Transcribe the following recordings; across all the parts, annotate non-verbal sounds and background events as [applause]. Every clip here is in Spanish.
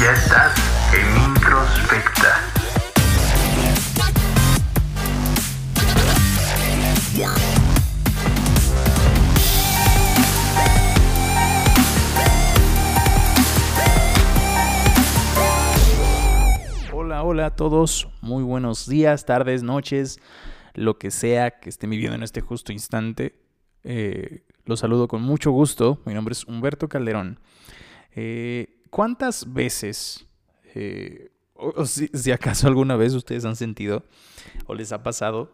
Ya estás en Introspecta. Hola, hola a todos. Muy buenos días, tardes, noches, lo que sea que estén viviendo en este justo instante. Eh, los saludo con mucho gusto. Mi nombre es Humberto Calderón. Eh, ¿Cuántas veces, eh, o, si, acaso alguna vez ustedes han sentido o les ha pasado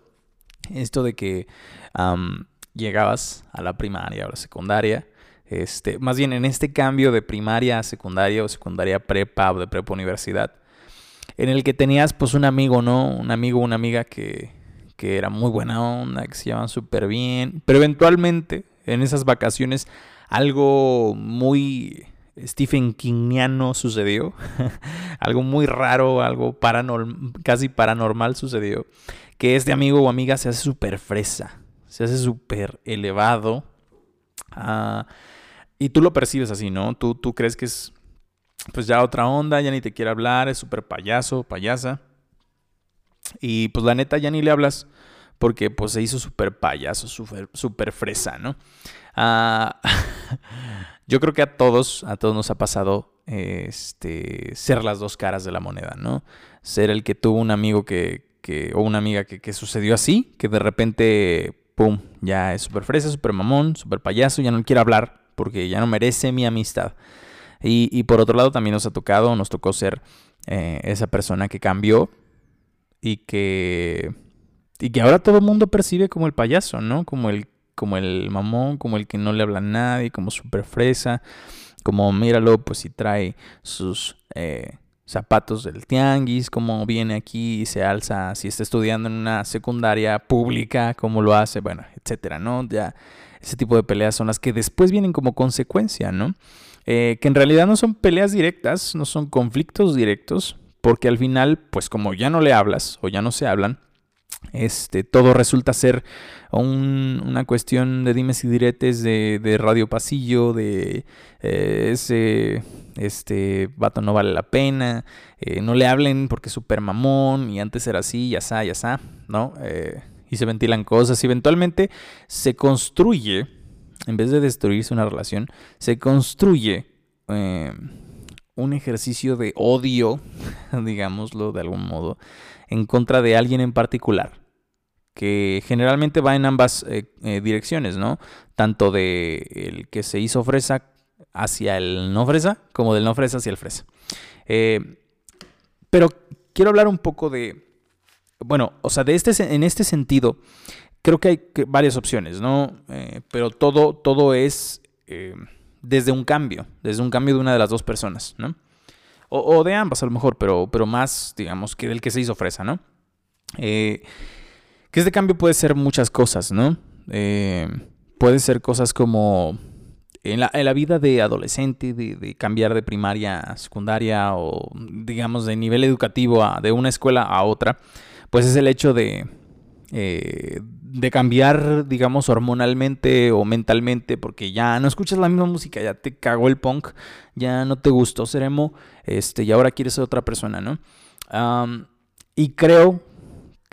esto de que llegabas a la primaria o la secundaria? Este, más bien en este cambio de primaria a secundaria o secundaria prepa o de prepa universidad, en el que tenías pues un amigo, ¿no? Un amigo una amiga que, que era muy buena onda, que se llevaban súper bien, pero eventualmente en esas vacaciones algo muy Stephen Kingiano sucedió, [laughs] algo muy raro, algo casi paranormal sucedió, que este amigo o amiga se hace súper fresa, se hace súper elevado, ah, y tú lo percibes así, ¿no? Tú, tú crees que es pues ya otra onda, ya ni te quiere hablar, es súper payaso, payasa. Y pues la neta ya ni le hablas porque pues se hizo súper payaso, súper super fresa, ¿no? Ah, [laughs] yo creo que a todos, a todos nos ha pasado este, ser las dos caras de la moneda, ¿no? Ser el que tuvo un amigo que, que o una amiga que, que sucedió así, que de repente, pum, ya es súper fresa, súper mamón, súper payaso, ya no quiere hablar porque ya no merece mi amistad. Y, y, por otro lado también nos ha tocado, nos tocó ser eh, esa persona que cambió y que, y que ahora todo el mundo percibe como el payaso, ¿no? Como el, como el mamón, como el que no le habla a nadie, como súper fresa, como míralo, pues si trae sus eh, zapatos del tianguis, como viene aquí y se alza, si está estudiando en una secundaria pública, como lo hace, bueno, etcétera, ¿no? Ya ese tipo de peleas son las que después vienen como consecuencia, ¿no? Eh, que en realidad no son peleas directas, no son conflictos directos, porque al final, pues como ya no le hablas o ya no se hablan, este, todo resulta ser un, una cuestión de dimes y diretes de, radio pasillo, de eh, ese este vato no vale la pena, eh, no le hablen porque es súper mamón y antes era así, ya está, ya está, ¿no? Eh, y se ventilan cosas y eventualmente se construye en vez de destruirse una relación, se construye un ejercicio de odio, [laughs] digámoslo de algún modo, en contra de alguien en particular, que generalmente va en ambas eh, eh, direcciones, ¿no? Tanto de el que se hizo fresa hacia el no fresa, como del no fresa hacia el fresa. Eh, pero quiero hablar un poco de, bueno, o sea, de este, en este sentido, creo que hay varias opciones, ¿no? Pero todo, todo es desde un cambio, desde un cambio de una de las dos personas, ¿no? O, o, de ambas a lo mejor, pero, pero más, digamos, que del que se hizo fresa, ¿no? Eh, que este cambio puede ser muchas cosas, ¿no? Eh, puede ser cosas como en la, vida de adolescente, de, cambiar de primaria a secundaria o, digamos, de nivel educativo de una escuela a otra, pues es el hecho de, eh, de cambiar, digamos, hormonalmente o mentalmente, porque ya no escuchas la misma música, ya te cagó el punk, ya no te gustó ser este, y ahora quieres ser otra persona, ¿no? Y creo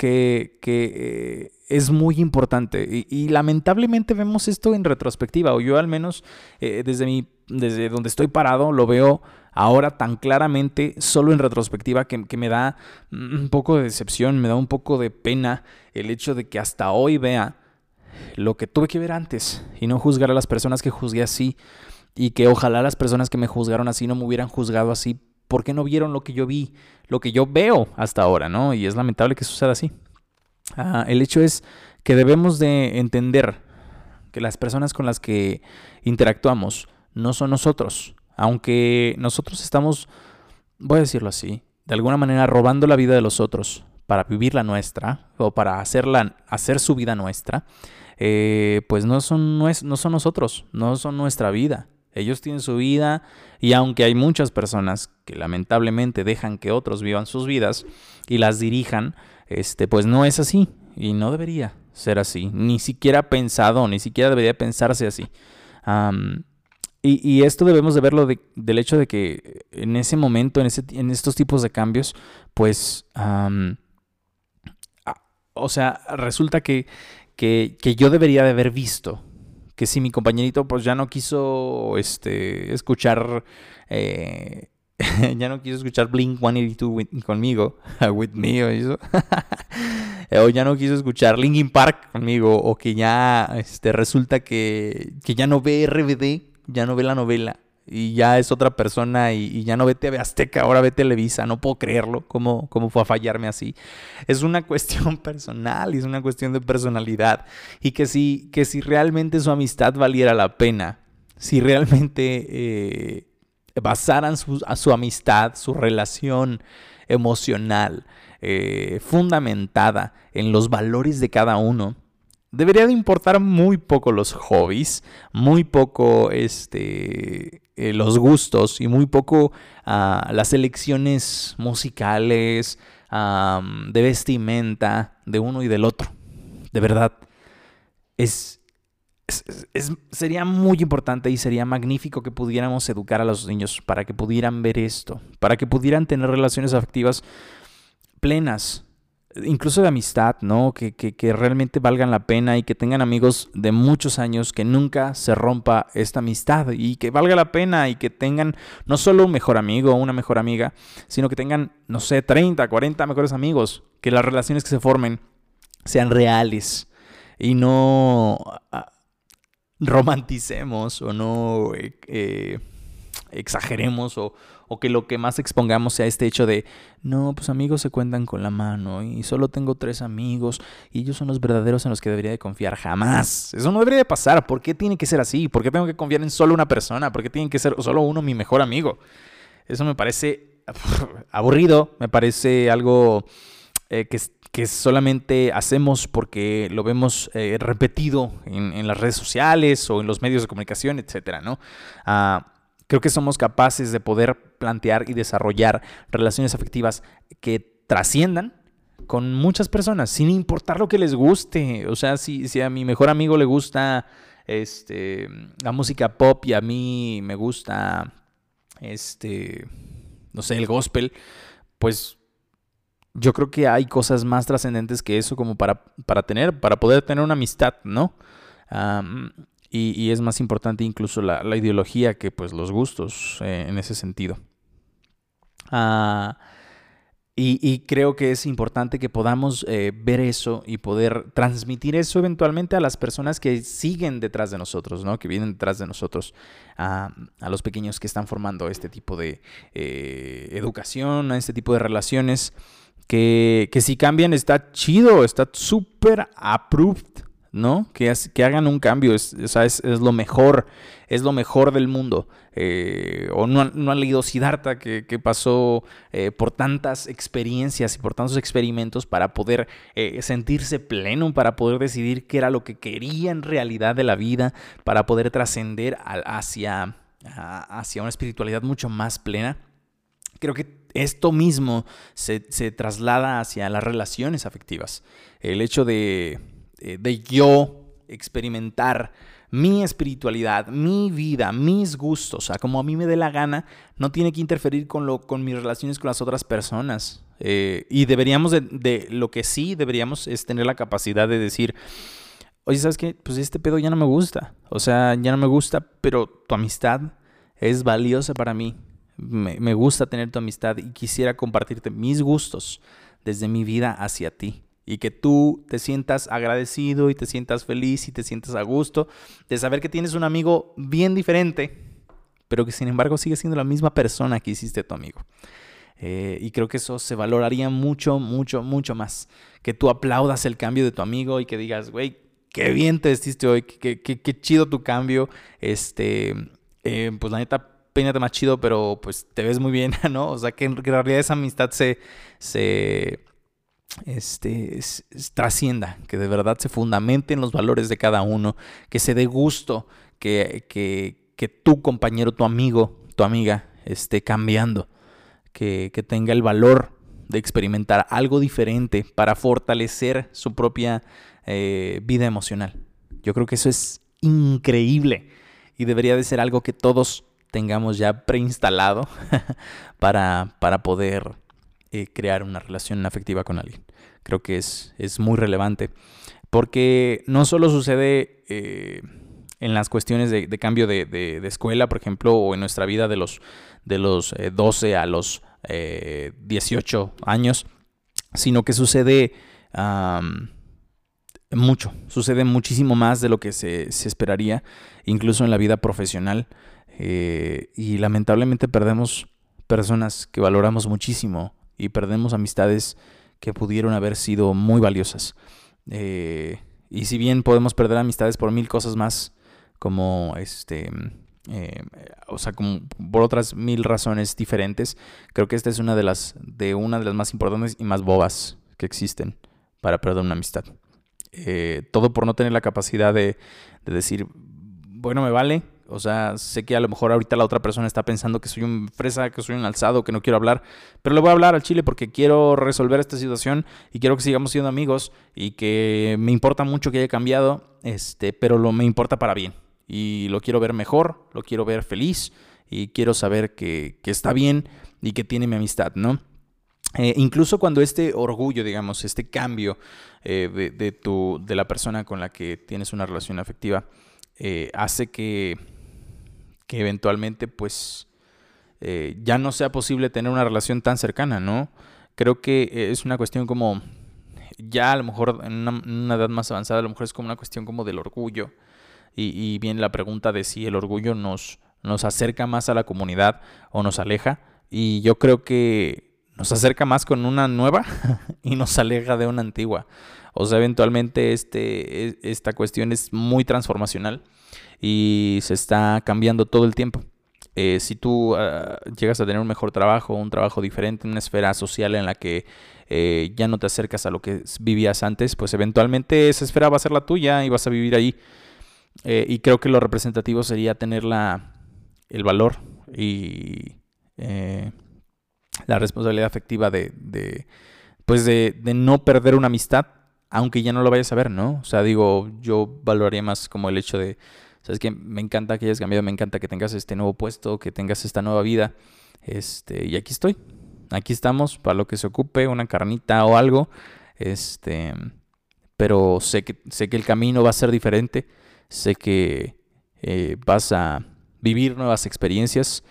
que, eh, es muy importante. Y, y, lamentablemente vemos esto en retrospectiva, o yo al menos eh, desde, mi, desde donde estoy parado lo veo ahora tan claramente, solo en retrospectiva, que, que, me da un poco de decepción, me da un poco de pena el hecho de que hasta hoy vea lo que tuve que ver antes y no juzgar a las personas que juzgué así y que ojalá las personas que me juzgaron así no me hubieran juzgado así porque no vieron lo que yo vi, lo que yo veo hasta ahora, ¿no? Y es lamentable que suceda así. Ah, el hecho es que debemos de entender que las personas con las que interactuamos no son nosotros, aunque nosotros estamos, voy a decirlo así, de alguna manera robando la vida de los otros para vivir la nuestra o para hacerla, hacer su vida nuestra, eh, pues no son, no, es, no son nosotros, no son nuestra vida. Ellos tienen su vida y aunque hay muchas personas que lamentablemente dejan que otros vivan sus vidas y las dirijan, este, pues no es así y no debería ser así, ni siquiera pensado, ni siquiera debería pensarse así. Y, esto debemos de verlo del hecho de que en ese momento, en, estos tipos de cambios, pues, o sea, resulta que, que, yo debería de haber visto que si mi compañerito pues ya no quiso este, escuchar, eh, [laughs] ya no quiso escuchar Blink 182 conmigo, [laughs] with me o eso, [laughs] o ya no quiso escuchar Linkin Park conmigo, o que ya este, resulta que, que ya no ve RBD ya no ve la novela y ya es otra persona y, ya no ve TV Azteca, ahora ve Televisa, no puedo creerlo, ¿cómo, cómo fue a fallarme así? Es una [laughs] cuestión personal y es una cuestión de personalidad y que si, que si realmente su amistad valiera la pena, si realmente eh, basaran su, a su amistad, su relación emocional, eh, fundamentada en los valores de cada uno, debería de importar muy poco los hobbies, muy poco este, eh, los gustos y muy poco ah, las elecciones musicales, de vestimenta de uno y del otro. De verdad, es, sería muy importante y sería magnífico que pudiéramos educar a los niños para que pudieran ver esto, para que pudieran tener relaciones afectivas plenas, incluso de amistad, ¿no? Que, que, realmente valgan la pena y que tengan amigos de muchos años, que nunca se rompa esta amistad y que valga la pena y que tengan no solo un mejor amigo o una mejor amiga, sino que tengan, no sé, 30, 40 mejores amigos, que las relaciones que se formen sean reales y no ah, romanticemos o no eh, eh, exageremos o, o que lo que más expongamos sea este hecho de, no, pues amigos se cuentan con la mano y solo tengo tres amigos y ellos son los verdaderos en los que debería de confiar. Jamás. Eso no debería de pasar. ¿Por qué tiene que ser así? ¿Por qué tengo que confiar en solo una persona? ¿Por qué tiene que ser solo uno mi mejor amigo? Eso me parece [laughs] aburrido, me parece algo eh, que, solamente hacemos porque lo vemos eh, repetido en, las redes sociales o en los medios de comunicación, etcétera, ¿no? Ah, Creo que somos capaces de poder plantear y desarrollar relaciones afectivas que trasciendan con muchas personas, sin importar lo que les guste. O sea, si, a mi mejor amigo le gusta este, la música pop y a mí me gusta, este, no sé, el gospel, pues yo creo que hay cosas más trascendentes que eso como para, para tener, para poder tener una amistad, ¿no? Y, es más importante incluso la, ideología que pues los gustos eh, en ese sentido. Ah, y, creo que es importante que podamos eh, ver eso y poder transmitir eso eventualmente a las personas que siguen detrás de nosotros, ¿no? que vienen detrás de nosotros, a los pequeños que están formando este tipo de eh, educación, este tipo de relaciones, que, que si cambian está chido, está súper approved ¿no? Que, hagan un cambio, es, es, lo mejor, es lo mejor del mundo. Eh, o no, no han leído Siddhartha, que, pasó eh, por tantas experiencias y por tantos experimentos para poder eh, sentirse pleno, para poder decidir qué era lo que quería en realidad de la vida, para poder trascender hacia, hacia una espiritualidad mucho más plena. Creo que esto mismo se, se traslada hacia las relaciones afectivas. El hecho de, eh, de yo experimentar mi espiritualidad, mi vida, mis gustos, o sea, como a mí me dé la gana, no tiene que interferir con, lo, con mis relaciones con las otras personas. Eh, y deberíamos de, lo que sí deberíamos es tener la capacidad de decir, oye, ¿sabes qué? Pues este pedo ya no me gusta. O sea, ya no me gusta, pero tu amistad es valiosa para mí. Me, me gusta tener tu amistad y quisiera compartirte mis gustos desde mi vida hacia ti y que tú te sientas agradecido y te sientas feliz y te sientas a gusto de saber que tienes un amigo bien diferente, pero que sin embargo sigue siendo la misma persona que hiciste tu amigo. Eh, y creo que eso se valoraría mucho, mucho, mucho más. Que tú aplaudas el cambio de tu amigo y que digas, güey, qué bien te vestiste hoy, qué, qué, chido tu cambio. Este, eh, pues la neta, peínate más chido, pero pues te ves muy bien, [laughs] ¿no? O sea, que en realidad esa amistad se, se, este, trascienda, que de verdad se fundamente en los valores de cada uno, que se dé gusto que, que, que tu compañero, tu amigo, tu amiga esté cambiando, que, que, tenga el valor de experimentar algo diferente para fortalecer su propia eh, vida emocional. Yo creo que eso es increíble y debería de ser algo que todos tengamos ya preinstalado [laughs] para, para poder eh, crear una relación afectiva con alguien. Creo que es, es muy relevante porque no solo sucede eh, en las cuestiones de, cambio de, escuela, por ejemplo, o en nuestra vida de los, de los 12 eh, a los 18 años, sino que sucede mucho, sucede muchísimo más de lo que se, esperaría, incluso en la vida profesional. Y lamentablemente perdemos personas que valoramos muchísimo y perdemos amistades que pudieron haber sido muy valiosas. Eh, y si bien podemos perder amistades por mil cosas más, como este, eh, o sea, como por otras mil razones diferentes, creo que esta es una de las, de una de las más importantes y más bobas que existen para perder una amistad. Eh, todo por no tener la capacidad de, decir, bueno, me vale. O sea, sé que a lo mejor ahorita la otra persona está pensando que soy un fresa, que soy un alzado, que no quiero hablar, pero le voy a hablar al chile porque quiero resolver esta situación y quiero que sigamos siendo amigos y que me importa mucho que haya cambiado, este, pero lo me importa para bien y lo quiero ver mejor, lo quiero ver feliz y quiero saber que, está bien y que tiene mi amistad, ¿no? Eh, incluso cuando este orgullo, digamos, este cambio eh, de, tu, de la persona con la que tienes una relación afectiva, eh, hace que, que eventualmente, pues, ya no sea posible tener una relación tan cercana, ¿no? Creo que es una cuestión como, ya a lo mejor en una, edad más avanzada, a lo mejor es como una cuestión como del orgullo. Y, y viene la pregunta de si el orgullo nos, nos acerca más a la comunidad o nos aleja. Y yo creo que nos acerca más con una nueva [laughs] y nos aleja de una antigua. O sea, eventualmente este, e, esta cuestión es muy transformacional y se está cambiando todo el tiempo. Eh, si tú ah, llegas a tener un mejor trabajo, un trabajo diferente, una esfera social en la que eh, ya no te acercas a lo que vivías antes, pues eventualmente esa esfera va a ser la tuya y vas a vivir ahí. Eh, y creo que lo representativo sería tener la, el valor y la responsabilidad afectiva de, de pues de, de, no perder una amistad, aunque ya no lo vayas a ver, ¿no? O sea, digo, yo valoraría más como el hecho de, sabes que me encanta que hayas cambiado, me encanta que tengas este nuevo puesto, que tengas esta nueva vida, este, y aquí estoy, aquí estamos para lo que se ocupe, una carnita o algo, este, pero sé que, sé que el camino va a ser diferente, sé que eh, vas a vivir nuevas experiencias,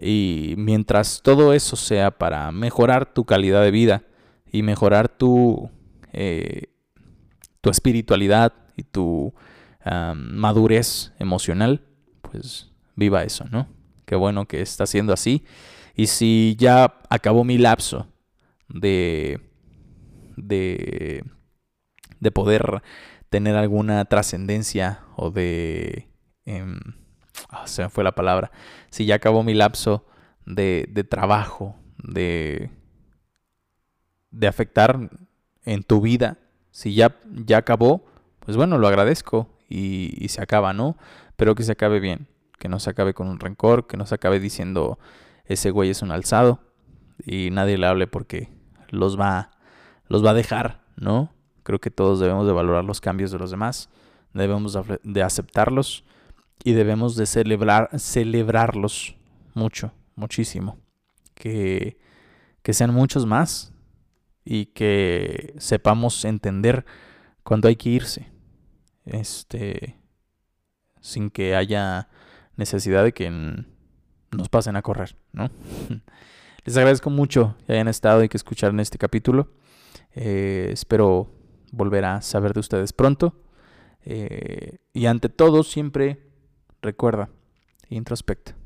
y mientras todo eso sea para mejorar tu calidad de vida y mejorar tu, eh, tu espiritualidad y tu madurez emocional, pues viva eso, ¿no? Qué bueno que está siendo así. Y si ya acabó mi lapso de, de, de poder tener alguna trascendencia o de... Em, Ah, se me fue la palabra, si ya acabó mi lapso de, de trabajo, de, de afectar en tu vida, si ya, ya acabó, pues bueno, lo agradezco y, y, se acaba, ¿no? Pero que se acabe bien, que no se acabe con un rencor, que no se acabe diciendo ese güey es un alzado y nadie le hable porque los va, los va a dejar, ¿no? Creo que todos debemos de valorar los cambios de los demás, debemos de aceptarlos y debemos de celebrar, celebrarlos mucho, muchísimo. Que, que sean muchos más y que sepamos entender cuando hay que irse. Este, sin que haya necesidad de que nos pasen a correr, ¿no? [laughs] Les agradezco mucho que hayan estado y que escucharon este capítulo. Eh, espero volver a saber de ustedes pronto. Eh, y ante todo, siempre Recuerda, introspecta.